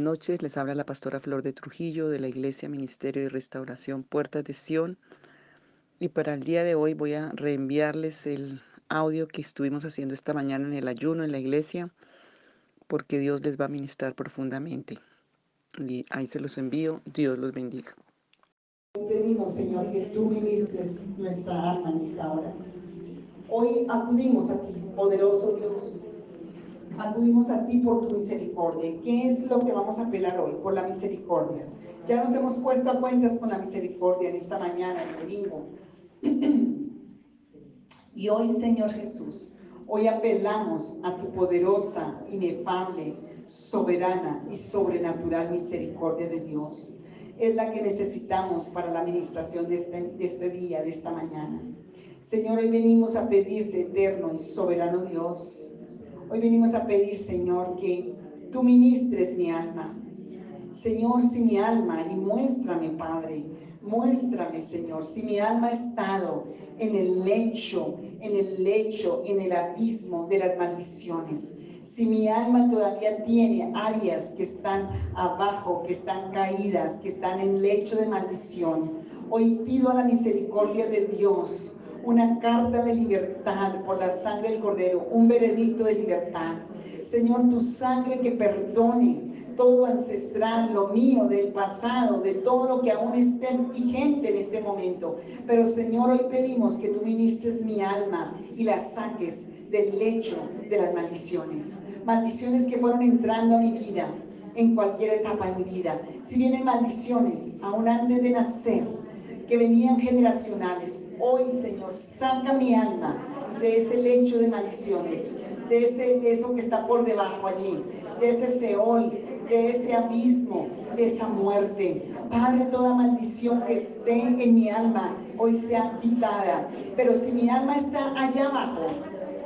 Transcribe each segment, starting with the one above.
Noches, les habla la pastora Flor de Trujillo de la Iglesia Ministerio de Restauración Puertas de Sion. Y para el día de hoy voy a reenviarles el audio que estuvimos haciendo esta mañana en el ayuno en la iglesia, porque Dios les va a ministrar profundamente. Y ahí se los envío, Dios los bendiga. Pedimos, Señor, que tú ministres nuestra alma en esta hora. Hoy acudimos a ti, poderoso Dios acudimos a ti por tu misericordia. ¿Qué es lo que vamos a apelar hoy? Por la misericordia. Ya nos hemos puesto a cuentas con la misericordia en esta mañana, el domingo. y hoy, Señor Jesús, hoy apelamos a tu poderosa, inefable, soberana y sobrenatural misericordia de Dios. Es la que necesitamos para la administración de este, de este día, de esta mañana. Señor, hoy venimos a pedirte, eterno y soberano Dios, Hoy venimos a pedir, Señor, que tú ministres mi alma. Señor, si mi alma, y muéstrame, Padre, muéstrame, Señor, si mi alma ha estado en el lecho, en el lecho, en el abismo de las maldiciones. Si mi alma todavía tiene áreas que están abajo, que están caídas, que están en lecho de maldición, hoy pido a la misericordia de Dios una carta de libertad por la sangre del Cordero, un veredicto de libertad. Señor, tu sangre que perdone todo ancestral, lo mío, del pasado, de todo lo que aún esté vigente en este momento. Pero Señor, hoy pedimos que tú ministres mi alma y la saques del lecho de las maldiciones. Maldiciones que fueron entrando a mi vida en cualquier etapa de mi vida. Si vienen maldiciones aún antes de nacer, que venían generacionales. Hoy, Señor, saca mi alma de ese lecho de maldiciones, de, ese, de eso que está por debajo allí, de ese Seol, de ese abismo, de esa muerte. Padre, toda maldición que esté en mi alma hoy sea quitada. Pero si mi alma está allá abajo,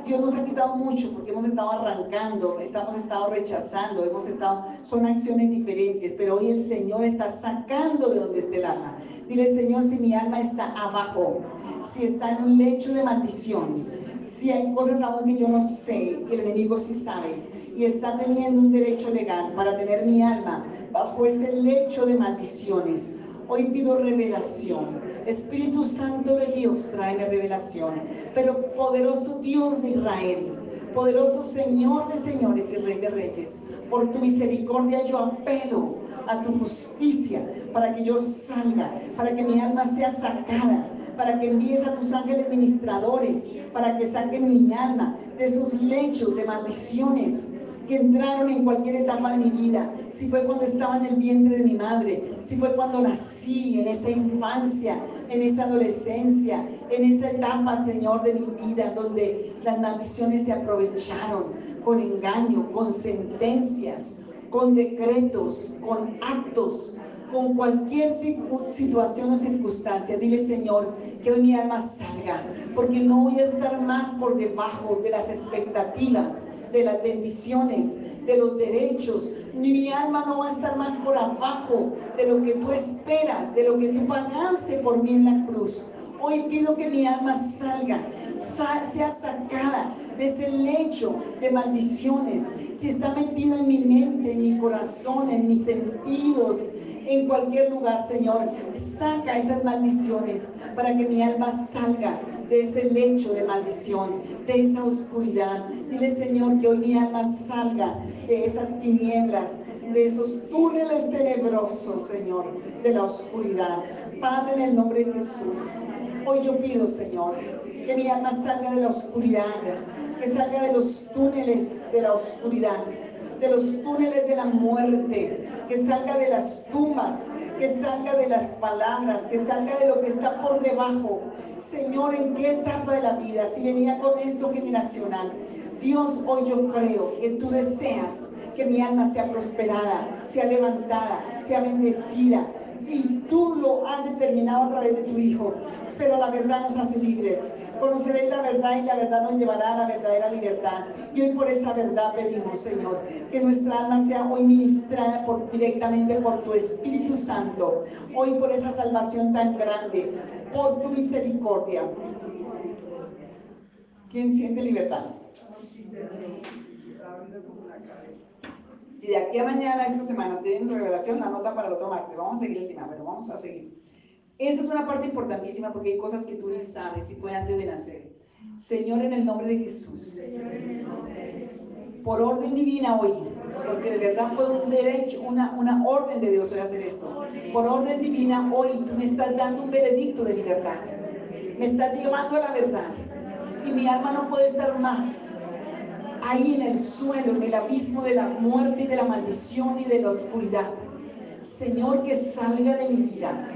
Dios nos ha quitado mucho porque hemos estado arrancando, estamos estado rechazando, hemos estado, son acciones diferentes, pero hoy el Señor está sacando de donde esté el alma. Dile, Señor, si mi alma está abajo, si está en un lecho de maldición, si hay cosas aún que yo no sé, que el enemigo sí sabe, y está teniendo un derecho legal para tener mi alma bajo ese lecho de maldiciones, hoy pido revelación. Espíritu Santo de Dios, tráeme revelación. Pero poderoso Dios de Israel, poderoso Señor de señores y Rey de reyes, por tu misericordia yo apelo a tu justicia para que yo salga, para que mi alma sea sacada, para que envíes a tus ángeles ministradores, para que saquen mi alma de esos lechos de maldiciones que entraron en cualquier etapa de mi vida, si fue cuando estaba en el vientre de mi madre, si fue cuando nací, en esa infancia, en esa adolescencia, en esa etapa, Señor, de mi vida, donde las maldiciones se aprovecharon con engaño, con sentencias, con decretos, con actos, con cualquier situación o circunstancia. Dile, Señor, que hoy mi alma salga, porque no voy a estar más por debajo de las expectativas, de las bendiciones, de los derechos. Ni mi alma no va a estar más por abajo de lo que tú esperas, de lo que tú pagaste por mí en la cruz. Hoy pido que mi alma salga, sea sacada de ese lecho de maldiciones. Si está metido en mi mente, en mi corazón, en mis sentidos, en cualquier lugar, Señor, saca esas maldiciones para que mi alma salga de ese lecho de maldición, de esa oscuridad. Dile, Señor, que hoy mi alma salga de esas tinieblas, de esos túneles tenebrosos, Señor, de la oscuridad. Padre, en el nombre de Jesús, hoy yo pido, Señor, que mi alma salga de la oscuridad, que salga de los túneles de la oscuridad, de los túneles de la muerte, que salga de las tumbas, que salga de las palabras, que salga de lo que está por debajo. Señor, ¿en qué etapa de la vida? Si venía con eso generacional. Dios, hoy yo creo que tú deseas que mi alma sea prosperada, sea levantada, sea bendecida, y tú lo has determinado a través de tu Hijo. Pero la verdad nos hace libres. Conoceréis la verdad y la verdad nos llevará a la verdadera libertad. Y hoy por esa verdad pedimos, Señor, que nuestra alma sea hoy ministrada directamente por tu Espíritu Santo. Hoy por esa salvación tan grande, por tu misericordia. ¿Quién siente libertad? Si de aquí a mañana, esta semana, tienen revelación, la nota para el otro martes. Vamos a seguir el tema, pero vamos a seguir. Esa es una parte importantísima porque hay cosas que tú ni sabes si fue antes de nacer. Señor, en el nombre de Jesús. Por orden divina hoy, porque de verdad fue un derecho, una, una orden de Dios hoy hacer esto. Por orden divina hoy tú me estás dando un veredicto de libertad. Me estás llevando a la verdad. Y mi alma no puede estar más ahí en el suelo, en el abismo de la muerte y de la maldición y de la oscuridad. Señor, que salga de mi vida.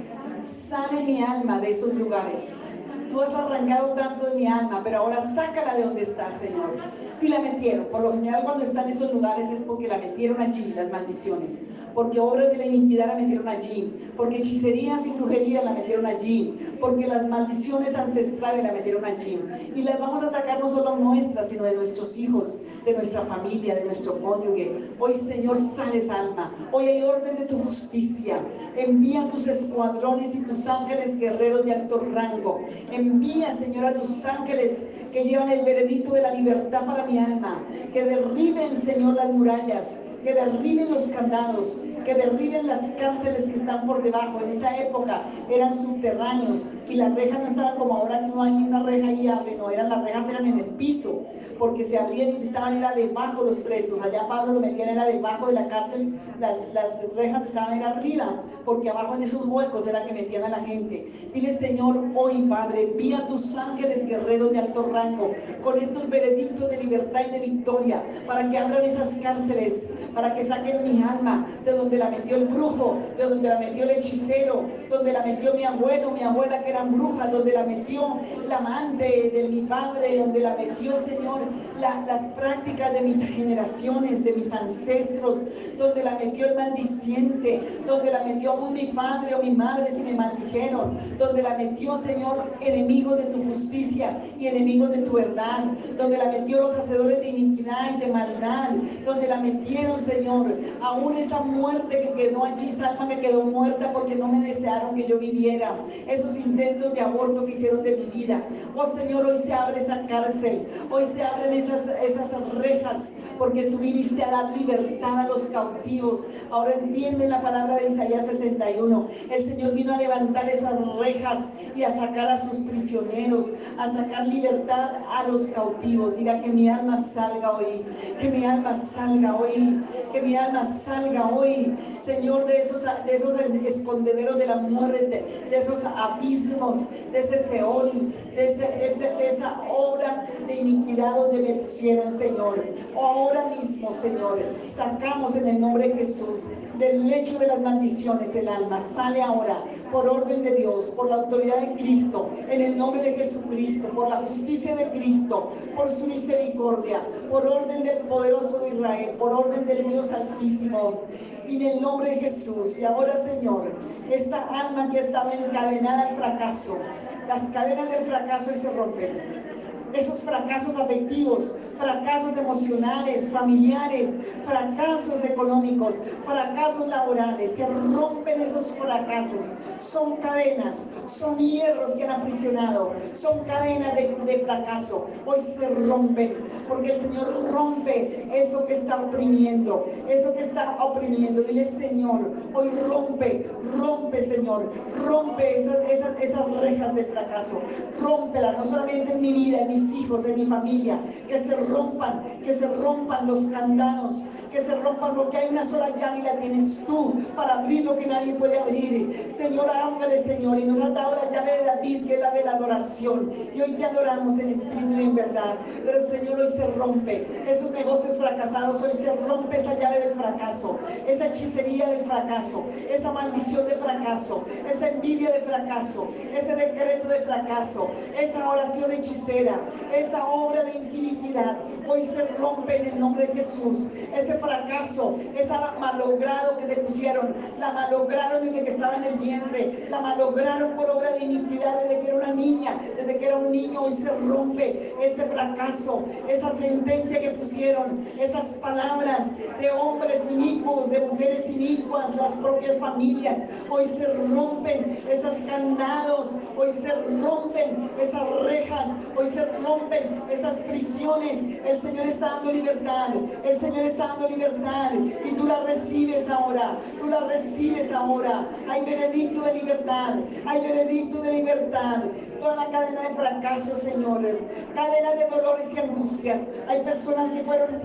Sale mi alma de esos lugares. Tú has arrancado tanto de mi alma, pero ahora sácala de donde está, Señor. Si la metieron, por lo general cuando están en esos lugares es porque la metieron allí, las maldiciones porque obras de la iniquidad la metieron allí, porque hechicerías y brujerías la metieron allí, porque las maldiciones ancestrales la metieron allí. Y las vamos a sacar no solo nuestras, sino de nuestros hijos, de nuestra familia, de nuestro cónyuge. Hoy, Señor, sales alma. Hoy hay orden de tu justicia. Envía tus escuadrones y tus ángeles guerreros de alto rango. Envía, Señor, a tus ángeles que llevan el veredicto de la libertad para mi alma. Que derriben, Señor, las murallas que derriben los candados, que derriben las cárceles que están por debajo. En esa época eran subterráneos y las rejas no estaban como ahora que no hay una reja y abre, no, eran las rejas eran en el piso, porque se abrían y estaban era debajo los presos. Allá Pablo lo metían era debajo de la cárcel, las, las rejas estaban arriba, porque abajo en esos huecos era que metían a la gente. Dile, Señor, hoy, Padre, envía a tus ángeles guerreros de alto rango con estos veredictos de libertad y de victoria para que abran esas cárceles, para que saquen mi alma de donde la metió el brujo, de donde la metió el hechicero, donde la metió mi abuelo, mi abuela que eran brujas, donde la metió la amante de mi padre, donde la metió, Señor, las prácticas de mis generaciones, de mis ancestros, donde la metió el maldiciente, donde la metió mi padre o mi madre si me maldijeron, donde la metió, Señor, enemigo de tu justicia y enemigo de tu verdad, donde la metió los hacedores de iniquidad y de maldad, donde la metieron, Señor, aún esa muerte que quedó allí, esa alma que quedó muerta porque no me desearon que yo viviera, esos intentos de aborto que hicieron de mi vida. Oh Señor, hoy se abre esa cárcel, hoy se abren esas, esas rejas, porque tú viniste a dar libertad a los cautivos. Ahora entienden la palabra de Isaías 61. El Señor vino a levantar esas rejas y a sacar a sus prisioneros, a sacar libertad a los cautivos. Diga que mi alma salga hoy, que mi alma salga hoy, que mi alma salga hoy, Señor, de esos, de esos escondederos de la muerte, de esos abismos, de ese Seol, de, de esa obra de iniquidad donde me pusieron, Señor. Ahora mismo, Señor, sacamos en el nombre de Jesús del lecho de las maldiciones el alma. Sale ahora por orden de Dios, por la autoridad de Cristo, en el nombre de Jesucristo, por la justicia de Cristo, por su misericordia, por orden del poderoso de Israel, por orden del Dios Altísimo. En el nombre de Jesús. Y ahora, Señor, esta alma que ha estado encadenada al fracaso, las cadenas del fracaso y se rompen. Esos fracasos afectivos, fracasos emocionales, familiares, fracasos económicos, fracasos laborales. Se rompen esos fracasos. Son cadenas, son hierros que han aprisionado, son cadenas de, de fracaso. Hoy se rompen porque el Señor rompe eso que está oprimiendo, eso que está oprimiendo. Dile, Señor, hoy rompe, rompe, Señor, rompe esas, esas, esas rejas de fracaso. Rómpela, no solamente en mi vida, en mis hijos, en mi familia, que se rompan, que se rompan los candados, que se rompan porque hay una sola llave y la tienes tú para abrir lo que nadie puede abrir. Señor, ángale, Señor, y nos has dado la llave de David, que es la de la adoración. Y hoy te adoramos en espíritu y en verdad. Pero Señor, hoy se rompe esos negocios fracasados, hoy se rompe esa llave del fracaso, esa hechicería del fracaso, esa maldición de fracaso, esa envidia de fracaso, ese decreto de fracaso, esa oración hechicera, esa obra de infinicidad. Hoy se rompe en el nombre de Jesús. Ese fracaso, esa malogrado que te pusieron, la malograron desde que estaba en el vientre, la malograron por obra de iniquidad desde que era una niña, desde que era un niño, hoy se rompe ese fracaso, esa sentencia que pusieron, esas palabras de hombres inicuos de mujeres inicuas, las propias familias. Hoy se rompen esas candados, hoy se rompen esas rejas, hoy se rompen esas prisiones. El Señor está dando libertad, el Señor está dando libertad y tú la recibes ahora, tú la recibes ahora. Hay veredicto de libertad, hay veredicto de libertad. Toda la cadena de fracaso, Señor, cadena de dolores y angustias. Hay personas que fueron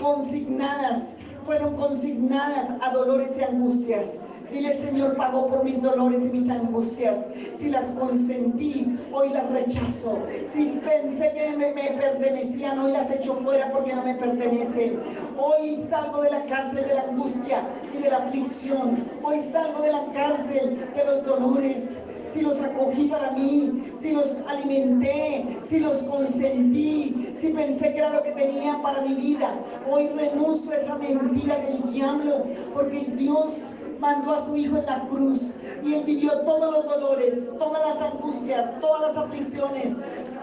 consignadas, fueron consignadas a dolores y angustias. Dile, Señor, pagó por mis dolores y mis angustias. Si las consentí, hoy las rechazo. Si pensé que me, me, pertenecían, hoy las echo fuera porque no me pertenecen. Hoy salgo de la cárcel de la angustia y de la aflicción. Hoy salgo de la cárcel de los dolores si los acogí para mí, si los alimenté, si los consentí, si pensé que era lo que tenía para mi vida. Hoy renuncio a esa mentira del diablo, porque Dios mandó a su Hijo en la cruz y Él vivió todos los dolores, todas las angustias, todas las aflicciones,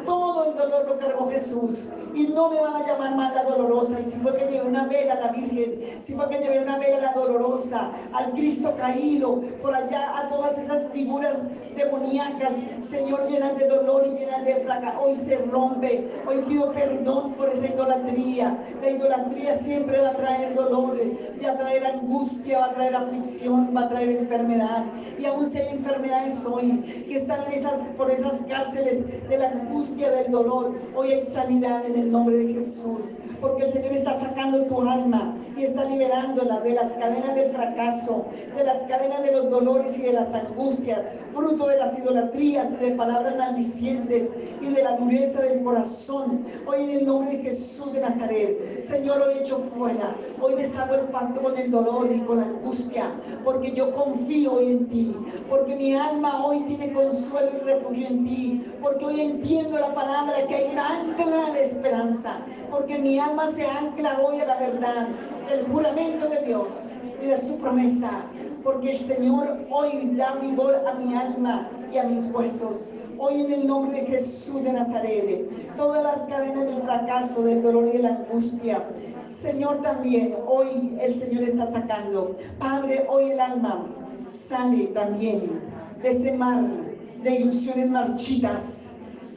todo el dolor lo cargó Jesús. Y no me van a llamar más la dolorosa. Y si fue que llevé una vela a la Virgen, si fue que llevé una vela a la dolorosa, al Cristo caído, por allá a todas esas figuras demoníacas, Señor, llenas de dolor y llenas de fracaso. Hoy se rompe. Hoy pido perdón por esa idolatría. La idolatría siempre va a traer dolor, va a traer angustia, va a traer aflicción, va a traer enfermedad. Y aún si hay enfermedades hoy que están esas, por esas cárceles de la angustia, del dolor, hoy hay sanidad en el nombre de Jesús. Porque el Señor está sacando tu alma y está liberándola de las cadenas del fracaso, de las cadenas de los dolores y de las angustias, fruto de las idolatrías y de palabras maldicientes y de la dureza del corazón. Hoy en el nombre de Jesús de Nazaret, Señor, hoy echo fuera, hoy deshago el pacto con el dolor y con la angustia, porque yo confío en ti, porque mi alma hoy tiene consuelo y refugio en ti, porque hoy entiendo la palabra que hay una ancla de esperanza, porque mi alma se ancla hoy a la verdad del juramento de Dios y de su promesa, porque el Señor hoy da vigor a mi alma y a mis huesos. Hoy en el nombre de Jesús de Nazaret, todas las cadenas del fracaso, del dolor y de la angustia, Señor también, hoy el Señor está sacando. Padre, hoy el alma sale también de ese mar de ilusiones marchitas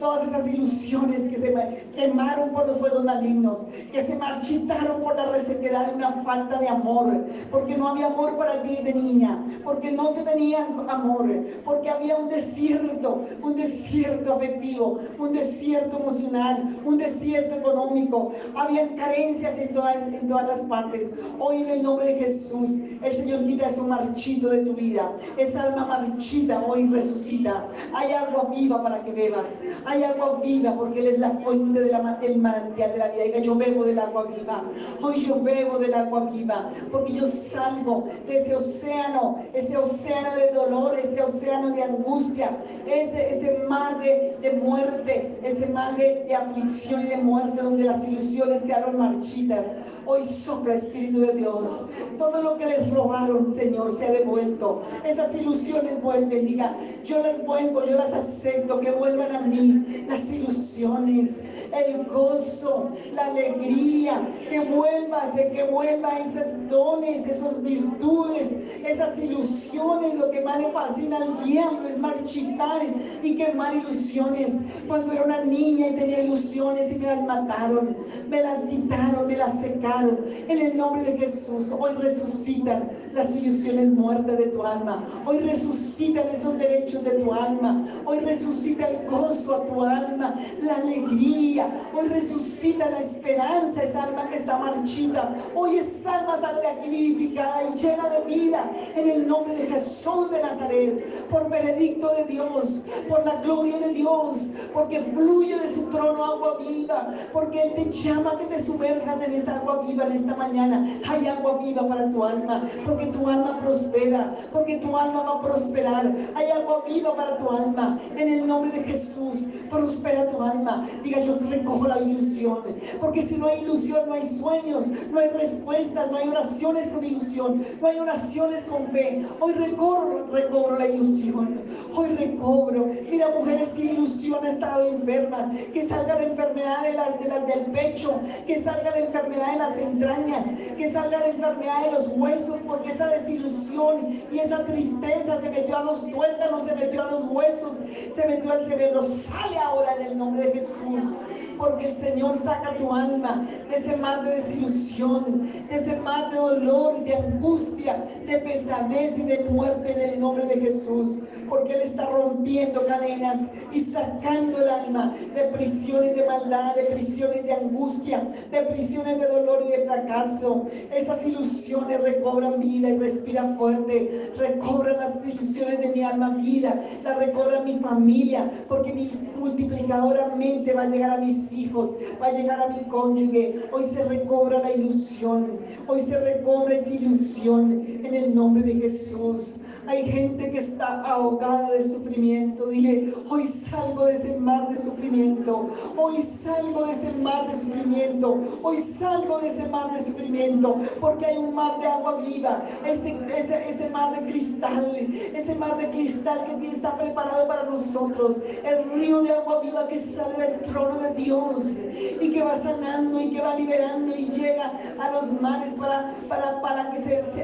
todas esas ilusiones que se quemaron por los fuegos malignos, que se marchitaron por la resequedad de una falta de amor, porque no había amor para ti de niña, porque no te tenían amor, porque había un desierto, un desierto afectivo, un desierto emocional, un desierto económico, había carencias en todas, en todas las partes. Hoy en el nombre de Jesús, el Señor quita ese marchito de tu vida, esa alma marchita hoy resucita. Hay agua viva para que bebas. Hay agua viva porque Él es la fuente del manantial de la vida. Diga, yo bebo del agua viva. Hoy yo bebo del agua viva porque yo salgo de ese océano, ese océano de dolor, ese océano de angustia, ese, ese mar de, de muerte, ese mar de, de aflicción y de muerte donde las ilusiones quedaron marchitas. Hoy sopla Espíritu de Dios. Todo lo que les robaron, Señor, se ha devuelto. Esas ilusiones vuelven. Diga, yo las vuelvo, yo las acepto, que vuelvan a mí las ilusiones, el gozo, la alegría, que vuelvas, que vuelva esos dones, esas virtudes, esas ilusiones. Lo que más le fascina al diablo es marchitar y quemar ilusiones. Cuando era una niña y tenía ilusiones y me las mataron, me las quitaron, me las secaron. En el nombre de Jesús, hoy resucitan las ilusiones muertas de tu alma. Hoy resucitan esos derechos de tu alma. Hoy resucita el gozo tu alma, la alegría. Hoy resucita la esperanza, esa alma que está marchita. Hoy esa alma sale y llena de vida en el nombre de Jesús de Nazaret, por veredicto de Dios, por la gloria de Dios, porque fluye de su trono agua viva, porque Él te llama que te sumerjas en esa agua viva en esta mañana. Hay agua viva para tu alma, porque tu alma prospera, porque tu alma va a prosperar. Hay agua viva para tu alma en el nombre de Jesús. Prospera tu alma. Diga, yo recojo la ilusión, porque si no hay ilusión, no hay sueños, no hay respuestas, no hay oraciones con ilusión, no hay oraciones con fe. Hoy recobro, recobro la ilusión, hoy recobro. Mira, mujeres sin ilusión han estado enfermas, que salga la enfermedad de las, de las del pecho, que salga la enfermedad de las entrañas, que salga la enfermedad de los huesos, porque esa desilusión y esa tristeza se metió a los tuétanos, se metió a los huesos, se metió al cerebro. Sale ahora en el nombre de Jesús porque el Señor saca tu alma de ese mar de desilusión, de ese mar de dolor y de angustia, de pesadez y de muerte en el nombre de Jesús, porque Él está rompiendo cadenas y sacando el alma de prisiones de maldad, de prisiones de angustia, de prisiones de dolor y de fracaso. Esas ilusiones recobran vida y respira fuerte, recobran las ilusiones de mi alma vida, la recobra mi familia, porque mi multiplicadora mente va a llegar a mis hijos, va a llegar a mi cónyuge. Hoy se recobra la ilusión, hoy se recobra esa ilusión en el nombre de Jesús. Hay gente que está ahogada de sufrimiento. Dile, hoy salgo de ese mar de sufrimiento. Hoy salgo de ese mar de sufrimiento. Hoy salgo de ese mar de sufrimiento. Porque hay un mar de agua viva. Ese, ese, ese mar de cristal. Ese mar de cristal que está preparado para nosotros. El río de agua viva que sale del trono de Dios. Y que va sanando y que va liberando y llega a los mares para, para, para que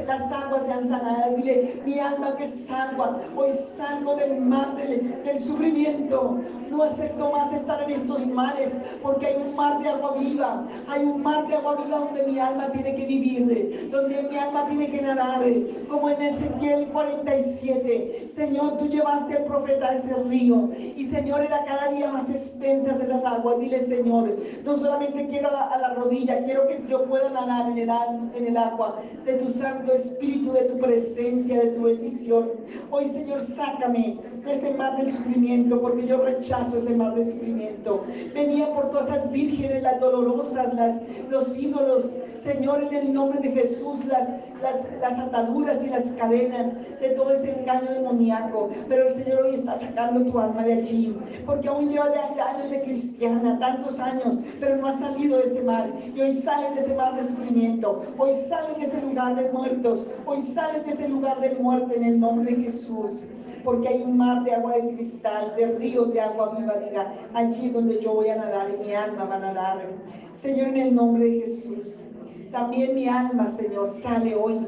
las aguas sean sanadas. Dile, mi alma que salva. Hoy salgo del mar del, sufrimiento. No acepto más estar en estos mares porque hay un mar de agua viva. Hay un mar de agua viva donde mi alma tiene que vivir, donde mi alma tiene que nadar. Como en Ezequiel 47. Señor, tú llevaste al profeta a ese río. Y Señor, era cada día más extensas esas aguas. Dile, Señor, no solamente quiero a la rodilla, quiero que yo pueda nadar en el, en el agua de tu Santo Espíritu, de tu presencia, de tu bendición Hoy, Señor, sácame de ese mar del sufrimiento, porque yo rechazo ese mar de sufrimiento. Venía por todas esas vírgenes, las dolorosas, las, los ídolos, Señor, en el nombre de Jesús, las, las, las ataduras y las cadenas de todo ese engaño demoníaco. Pero el Señor hoy está sacando tu alma de allí, porque aún lleva de años de cristiana, tantos años, pero no ha salido de ese mar. Y hoy sale de ese mar de sufrimiento, hoy sale de ese lugar de muertos, hoy sale de ese lugar de muerte en el nombre de Jesús porque hay un mar de agua de cristal, de ríos de agua viva, diga, allí donde yo voy a nadar y mi alma va a nadar. Señor, en el nombre de Jesús, también mi alma, Señor, sale hoy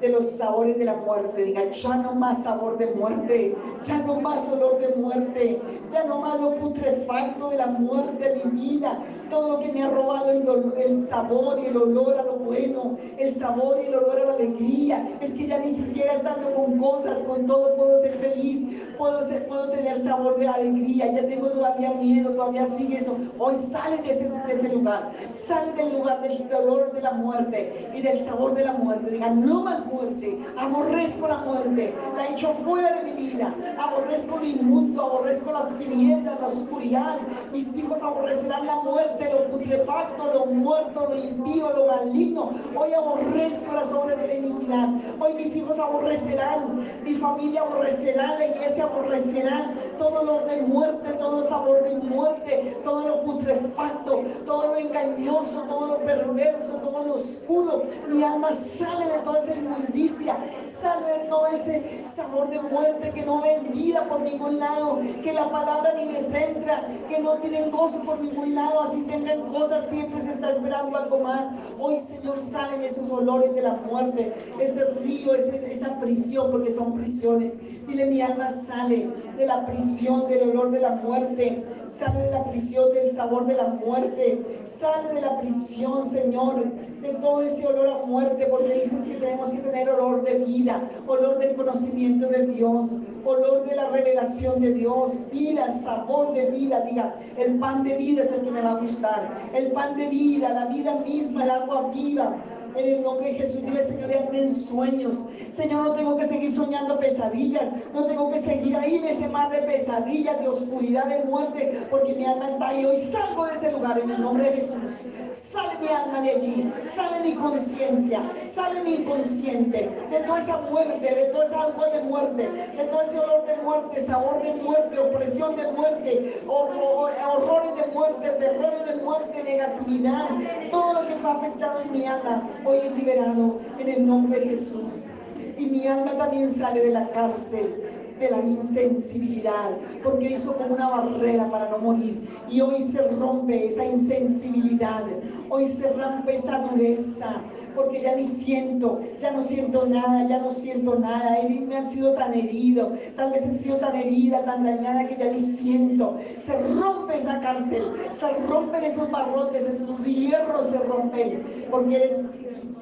de los sabores de la muerte. Diga, ya no más sabor de muerte, ya no más olor de muerte, ya no más lo putrefacto de la muerte de mi vida, todo lo que me ha robado el, el sabor y el olor a lo bueno, el sabor y el olor a la alegría. Es que ya ni siquiera estando con cosas, con todo puedo ser feliz, puedo, puedo tener sabor de alegría, ya tengo todavía miedo, todavía sigue eso. Hoy sale de ese, de ese lugar, sale del lugar del dolor de la muerte y del sabor de la muerte. Diga, no más muerte, aborrezco la muerte, la he hecho fuera de mi vida, aborrezco mi mundo, aborrezco las tinieblas, la oscuridad. Mis hijos aborrecerán la muerte, lo putrefacto, lo muerto, lo impío, lo maligno. Hoy aborrezco las obras de la iniquidad. Hoy mis hijos aborrecerán, mi familia aborrecerá, la iglesia aborrecerá todo olor de muerte, todo sabor de muerte, todo lo putrefacto, todo lo engañoso, todo lo perverso, todo lo oscuro. Mi alma sale de toda esa inmundicia, sale de todo ese sabor de muerte que no ves vida por ningún lado, que la palabra ni les entra, que no tienen gozo por ningún lado, así tengan cosas, siempre se está esperando algo más. Hoy, Señor, salen esos olores de la muerte, ese río, esa prisión, porque son prisiones. Dile, mi alma sale de la prisión del olor de la muerte, sale de la prisión del sabor de la muerte, sale de la prisión, Señor, de todo ese olor a muerte, porque dices que tenemos que tener olor de vida, olor del conocimiento de Dios, olor de la revelación de Dios, vida, sabor de vida, diga, el pan de vida es el que me va a gustar, el pan de vida, la vida misma, el agua viva, En el nombre de Jesús, dile, Señor, en sueños. Señor, no tengo que seguir soñando pesadillas. No tengo que seguir ahí en ese mar de pesadillas, de oscuridad, de muerte, porque mi alma está ahí. Hoy salgo de ese lugar en el nombre de Jesús. Sale mi alma de allí. Sale mi conciencia. Sale mi inconsciente. De toda esa muerte, de toda esa agua de muerte, de todo ese olor de muerte, sabor de muerte, opresión de muerte, horrores de muerte, terrores de muerte, negatividad. Todo lo que fue afectado en mi alma, hoy es liberado en el nombre de Jesús. Y mi alma también sale de la cárcel de la insensibilidad, porque hizo como una barrera para no morir. Y hoy se rompe esa insensibilidad, hoy se rompe esa dureza, porque ya ni siento, ya no siento nada, ya no siento nada. Él me ha sido tan herido, tal vez he sido tan herida, tan dañada que ya ni siento. Se rompe esa cárcel, se rompen esos barrotes, esos hierros se rompen, porque eres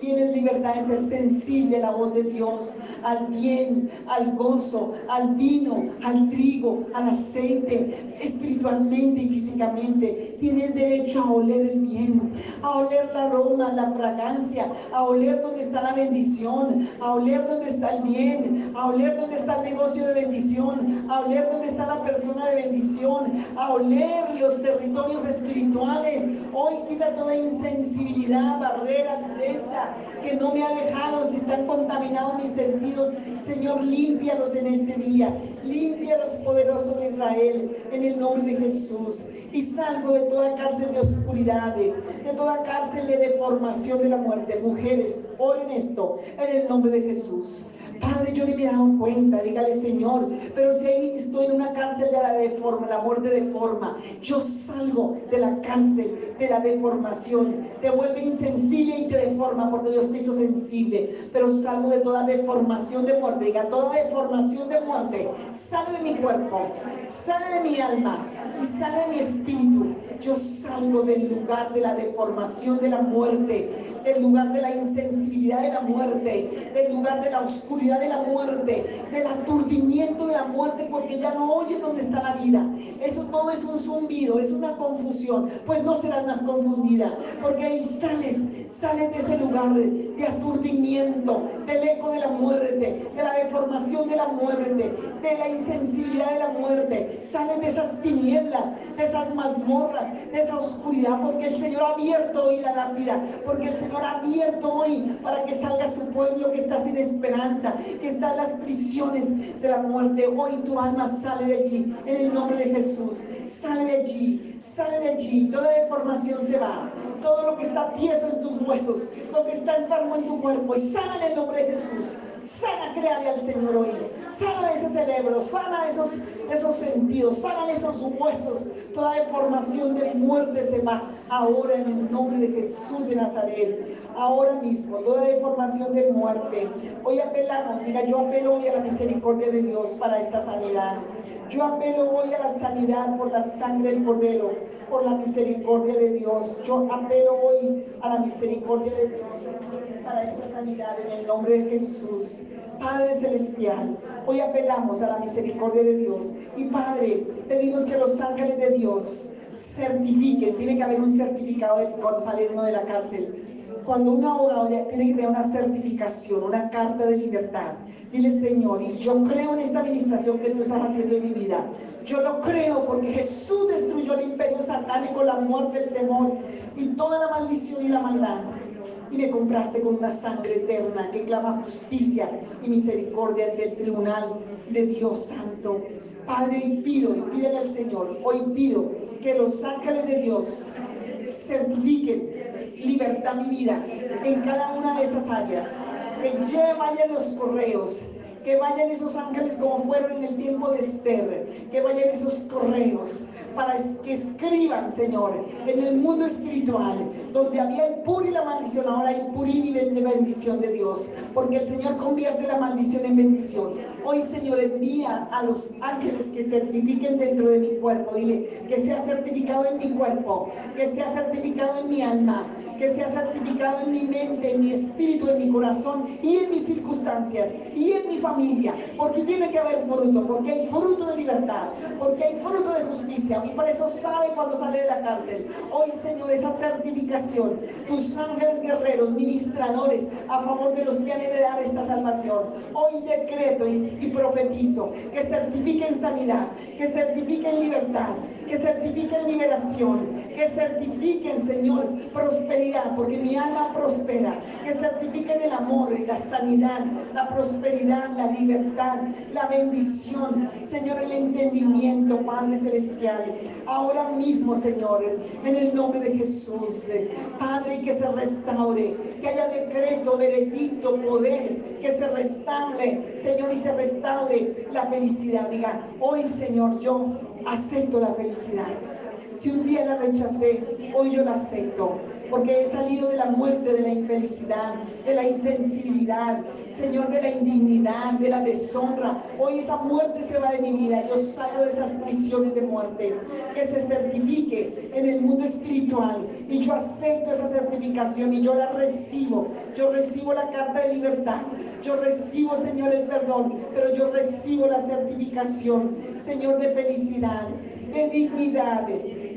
Tienes libertad de ser sensible a la voz de Dios, al bien, al gozo, al vino, al trigo, al aceite, espiritualmente y físicamente. Tienes derecho a oler el bien, a oler la aroma, la fragancia, a oler donde está la bendición, a oler donde está el bien, a oler donde está el negocio de bendición, a oler donde está la persona de bendición, a oler los territorios espirituales. Hoy quita toda insensibilidad, barrera, dureza, que no me ha dejado, si están contaminados mis sentidos, Señor, límpialos en este día, límpialos poderosos de Israel, en el nombre de Jesús. Y salgo de toda cárcel de oscuridad, de, toda cárcel de deformación de la muerte. Mujeres, oren esto, en el nombre de Jesús. Padre, yo ni me he dado cuenta, dígale Señor, pero si ahí estoy en una cárcel de la deforma, la muerte deforma, yo salgo de la cárcel de la deformación, te vuelve insensible y te deforma porque Dios te hizo sensible, pero salgo de toda deformación de muerte, diga, toda deformación de muerte, sale de mi cuerpo, sale de mi alma y sale de mi espíritu. Yo salgo del lugar de la deformación de la muerte, del lugar de la insensibilidad de la muerte, del lugar de la oscuridad de la muerte, del aturdimiento de la muerte, porque ya no oyes dónde está la vida. Eso todo es un zumbido, es una confusión, pues no serás más confundida, porque ahí sales, sales de ese lugar de aturdimiento, del eco de la muerte, de la deformación de la muerte, de la insensibilidad de la muerte, sales de esas tinieblas, de esas mazmorras, de esa oscuridad, porque el Señor ha abierto hoy la lápida, porque el Señor ha abierto hoy para que salga su pueblo que está sin esperanza, que está en las prisiones de la muerte. Hoy tu alma sale de allí, en el nombre de Jesús. Sale de allí, sale de allí. Toda deformación se va. Todo lo que está tieso en tus huesos, lo que está enfermo en tu cuerpo, y sana en el nombre de Jesús. Sana, créale al Señor hoy. Sana ese cerebro, sana esos, esos sentidos, sana esos huesos. Toda deformación de muerte se va ahora en el nombre de Jesús de Nazaret. Ahora mismo, toda deformación de muerte. Hoy apelamos, diga, yo apelo hoy a la misericordia de Dios para esta sanidad. Yo apelo hoy a la sanidad por la sangre del Cordero, por la misericordia de Dios. Yo apelo hoy a la misericordia de Dios para esta sanidad en el nombre de Jesús. Padre Celestial, hoy apelamos a la misericordia de Dios. Y Padre, pedimos que los ángeles de Dios certifiquen, tiene que haber un certificado cuando sale uno de la cárcel. Cuando un abogado tiene que tener una certificación, una carta de libertad. Dile, Señor, y yo creo en esta administración que tú estás haciendo en mi vida. Yo lo creo porque Jesús destruyó el imperio satánico, la muerte, el temor y toda la maldición y la maldad y me compraste con una sangre eterna que clama justicia y misericordia ante el tribunal de Dios Santo. Padre, hoy pido, y pídele al Señor, hoy pido que los ángeles de Dios certifiquen libertad mi vida en cada una de esas áreas, que vayan los correos, que vayan esos ángeles como fueron en el tiempo de Esther, que vayan esos correos para que escriban, Señor, en el mundo espiritual, donde había el pur y la maldición, ahora hay purín y bendición de Dios, porque el Señor convierte la maldición en bendición. Hoy, Señor, envía a los ángeles que certifiquen dentro de mi cuerpo, dile que sea certificado en mi cuerpo, que sea certificado en mi alma, que sea certificado en mi mente, en mi espíritu, en mi corazón y en mis circunstancias y en mi familia, porque tiene que haber fruto, porque hay fruto de libertad, porque hay fruto de justicia. Y por eso sabe cuando sale de la cárcel. Hoy, Señor, esa certificación, tus ángeles guerreros, ministradores a favor de los que han heredado esta salvación. Hoy decreto y, y profetizo que certifiquen sanidad, que certifiquen libertad, que certifiquen liberación, que certifiquen, Señor, prosperidad, porque mi alma prospera, que certifiquen el amor, la sanidad, la prosperidad, la libertad, la bendición, Señor, el entendimiento, Padre Celestial. Ahora mismo, Señor, en el nombre de Jesús, Padre, que se restaure, que haya decreto, veredicto, poder, que se restaure, Señor, y se restaure la felicidad. Diga, hoy, Señor, yo acepto la felicidad. Si un día la rechacé, hoy yo la acepto, porque he salido de la muerte, de la infelicidad, de la insensibilidad, Señor, de la indignidad, de la deshonra. Hoy esa muerte se va de mi vida, yo salgo de esas prisiones de muerte, que se certifique en el mundo espiritual y yo acepto esa certificación y yo la recibo. Yo recibo la carta de libertad, yo recibo, Señor, el perdón, pero yo recibo la certificación, Señor, de felicidad, de dignidad,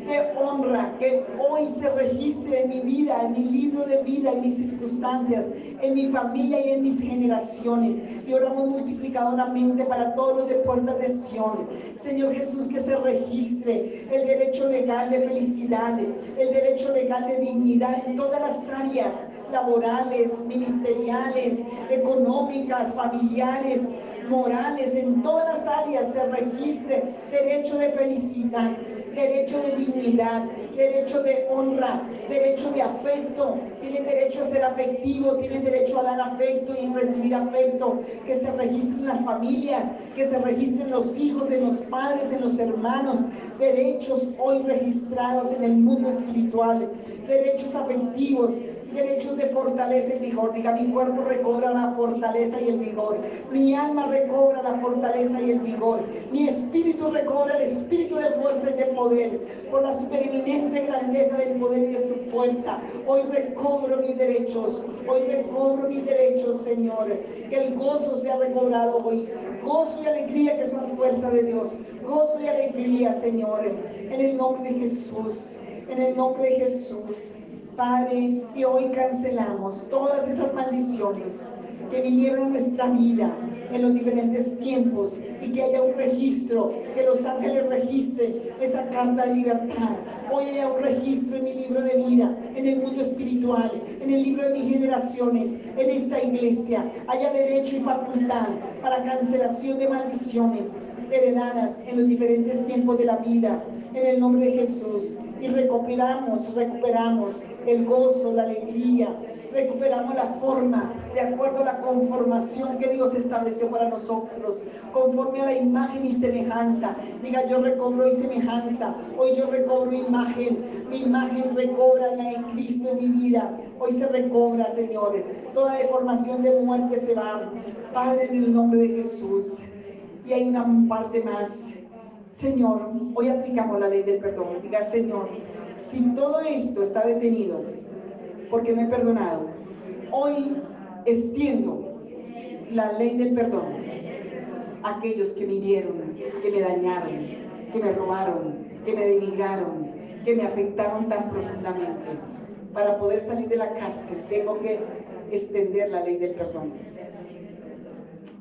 de honra que hoy se registre en mi vida, en mi libro de vida, en mis circunstancias, en mi familia y en mis generaciones. Y oramos multiplicadoramente para todos los de Puerta de Sion. Señor Jesús, que se registre el derecho legal de felicidad, el derecho legal de dignidad en todas las áreas laborales, ministeriales, económicas, familiares, morales, en todas las áreas se registre derecho de felicidad, derecho de dignidad, derecho de honra, derecho de afecto, tienen derecho a ser afectivo, tienen derecho a dar afecto y recibir afecto, que se registren las familias, que se registren los hijos, en los padres, en los hermanos, derechos hoy registrados en el mundo espiritual, derechos afectivos, derechos de fortaleza y vigor. Diga, mi cuerpo recobra la fortaleza y el vigor. Mi alma recobra la fortaleza y el vigor. Mi espíritu recobra el espíritu de fuerza y de poder. Por la supereminente grandeza del poder y de su fuerza. Hoy recobro mis derechos. Hoy recobro mis derechos, Señor. Que el gozo sea recobrado hoy. Gozo y alegría que son fuerza de Dios. Gozo y alegría, Señor. En el nombre de Jesús. En el nombre de Jesús. Padre, y hoy cancelamos todas esas maldiciones que vinieron a nuestra vida en los diferentes tiempos y que haya un registro, que los ángeles registren esa carta de libertad. Hoy haya un registro en mi libro de vida, en el mundo espiritual, en el libro de mis generaciones, en esta iglesia. Haya derecho y facultad para cancelación de maldiciones heredadas en los diferentes tiempos de la vida, en el nombre de Jesús. Y recuperamos, recuperamos el gozo, la alegría, recuperamos la forma de acuerdo a la conformación que Dios estableció para nosotros, conforme a la imagen y semejanza. Diga, yo recobro y semejanza, hoy yo recobro imagen, mi imagen recobra la en Cristo en mi vida, hoy se recobra, Señor, toda deformación de muerte se va. Padre, en el nombre de Jesús. Y hay una parte más. Señor, hoy aplicamos la ley del perdón. Diga, Señor, si todo esto está detenido porque me he perdonado, hoy extiendo la ley del perdón a aquellos que me hirieron, que me dañaron, que me robaron, que me denigraron, que me afectaron tan profundamente. Para poder salir de la cárcel tengo que extender la ley del perdón.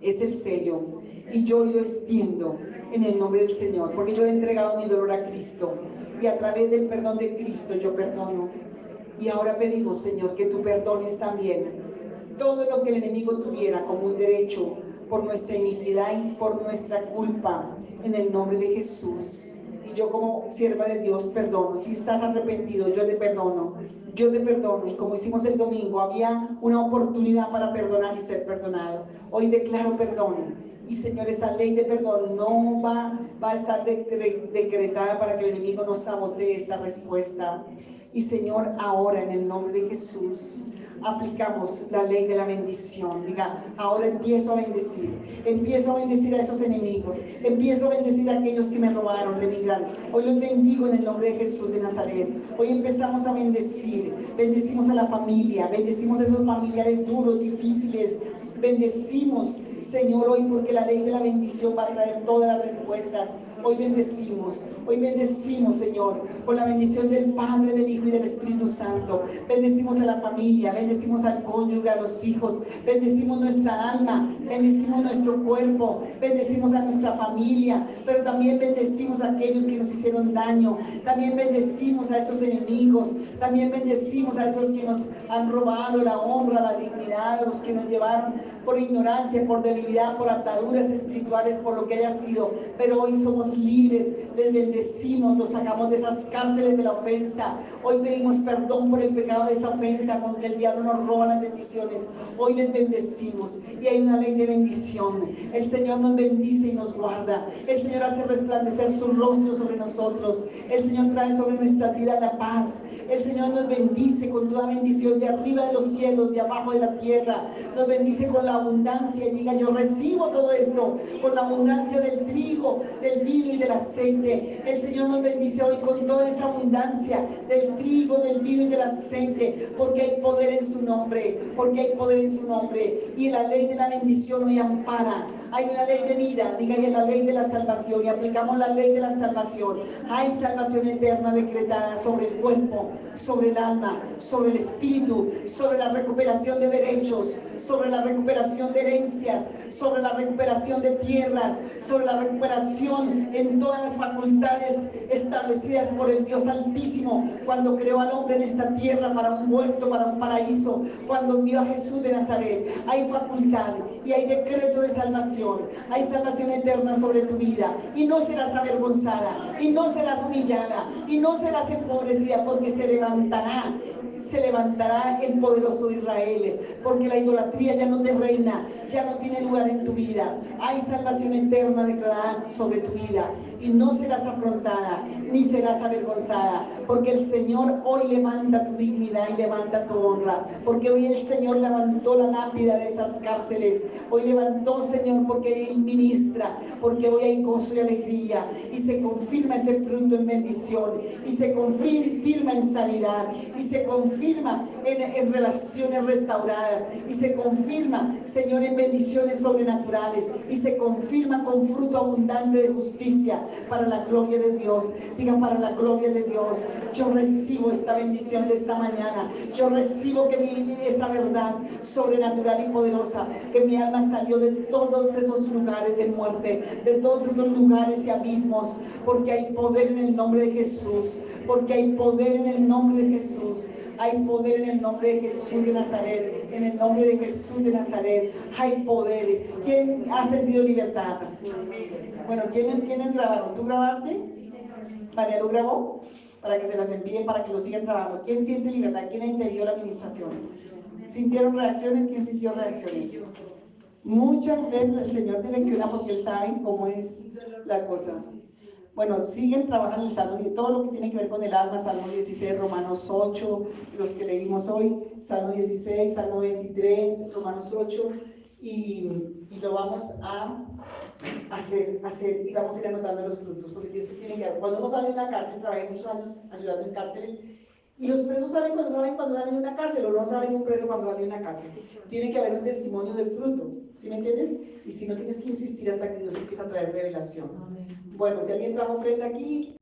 Es el sello y yo lo extiendo en el nombre del Señor, porque yo he entregado mi dolor a Cristo y a través del perdón de Cristo yo perdono. Y ahora pedimos, Señor, que tú perdones también todo lo que el enemigo tuviera como un derecho por nuestra iniquidad y por nuestra culpa, en el nombre de Jesús. Y yo como sierva de Dios perdono. Si estás arrepentido, yo te perdono. Yo te perdono. Y como hicimos el domingo, había una oportunidad para perdonar y ser perdonado. Hoy declaro perdón y Señor, esa ley de perdón no va, va a estar decretada para que el enemigo no sabotee esta respuesta. Y Señor, ahora en el nombre de Jesús, aplicamos la ley de la bendición. Diga, ahora empiezo a bendecir, empiezo a bendecir a esos enemigos, empiezo a bendecir a aquellos que me robaron de mi gran. Hoy los bendigo en el nombre de Jesús de Nazaret. Hoy empezamos a bendecir, bendecimos a la familia, bendecimos a esos familiares duros, difíciles, bendecimos Señor, hoy porque la ley de la bendición va a traer todas las respuestas. Hoy bendecimos, hoy bendecimos, Señor, con la bendición del Padre, del Hijo y del Espíritu Santo. Bendecimos a la familia, bendecimos al cónyuge, a los hijos, bendecimos nuestra alma, bendecimos nuestro cuerpo, bendecimos a nuestra familia, pero también bendecimos a aquellos que nos hicieron daño, también bendecimos a esos enemigos, también bendecimos a esos que nos han robado la honra, la dignidad, los que nos llevaron por ignorancia, por debilidad, por ataduras espirituales, por lo que haya sido. Pero hoy somos libres, les bendecimos, los sacamos de esas cárceles de la ofensa. Hoy pedimos perdón por el pecado de esa ofensa con que el diablo nos roba las bendiciones. Hoy les bendecimos y hay una ley de bendición. El Señor nos bendice y nos guarda. El Señor hace resplandecer su rostro sobre nosotros. El Señor trae sobre nuestra vida la paz. El Señor nos bendice con toda bendición de arriba de los cielos, de abajo de la tierra. Nos bendice con la abundancia. Diga, yo recibo todo esto con la abundancia del trigo, del vino y del aceite. El Señor nos bendice hoy con toda esa abundancia del trigo, del vino y del aceite, porque hay poder en su nombre, porque hay poder en su nombre. Y la ley de la bendición hoy ampara. Hay una ley de vida, diga que la ley de la salvación y aplicamos la ley de la salvación. Hay salvación eterna decretada sobre el cuerpo, sobre el alma, sobre el espíritu, sobre la recuperación de derechos, sobre la recuperación de herencias, sobre la recuperación de tierras, sobre la recuperación en todas las facultades establecidas por el Dios Altísimo cuando creó al hombre en esta tierra para un huerto, para un paraíso, cuando envió a Jesús de Nazaret. Hay facultad y hay decreto de salvación, hay salvación eterna sobre tu vida. Y no serás avergonzada y no serás humillada y no serás empobrecida porque se levantará se levantará el poderoso de Israel, porque la idolatría ya no te reina, ya no tiene lugar en tu vida. Hay salvación eterna declarada sobre tu vida y no serás afrontada ni serás avergonzada, porque el Señor hoy levanta tu dignidad y levanta tu honra, porque hoy el Señor levantó la lápida de esas cárceles, hoy levantó, Señor, porque Él ministra, porque hoy hay gozo y alegría y se confirma ese fruto en bendición y se confirma en sanidad y se confirma en, en relaciones restauradas y se confirma, Señor, en bendiciones sobrenaturales y se confirma con fruto abundante de justicia para la gloria de Dios. Diga, para la gloria de Dios. Yo recibo esta bendición de esta mañana. Yo recibo que mi, esta verdad sobrenatural y poderosa, que mi alma salió de todos esos lugares de muerte, de todos esos lugares y abismos, porque hay poder en el nombre de Jesús, porque hay poder en el nombre de Jesús. Hay poder en el nombre de Jesús de Nazaret. En el nombre de Jesús de Nazaret hay poder. ¿Quién ha sentido libertad? Bueno, ¿quiénes, ¿quiénes grabaron? ¿Tú grabaste? María lo grabó para que se las envíen, para que lo sigan trabajando. ¿Quién siente libertad? ¿Quién entendió la administración? ¿Sintieron reacciones? ¿Quién sintió reacciones? Mucha gente el Señor direcciona porque Él sabe cómo es la cosa. Bueno, siguen trabajando el Salmo todo lo que tiene que ver con el alma, Salmo 16, Romanos 8, los que leímos hoy, Salmo 16, Salmo 23, Romanos 8, y, y lo vamos a hacer, hacer, y vamos a ir anotando los frutos, porque eso tiene que ver. Cuando uno sale de una cárcel, trabajé muchos años ayudando en cárceles, y los presos saben cuando saben cuando salen de una cárcel, o no saben un preso cuando sale de una cárcel. Tiene que haber un testimonio del fruto, ¿sí me entiendes? Y si no tienes que insistir hasta que Dios empieza a traer revelación. Bueno, si alguien trajo frente aquí,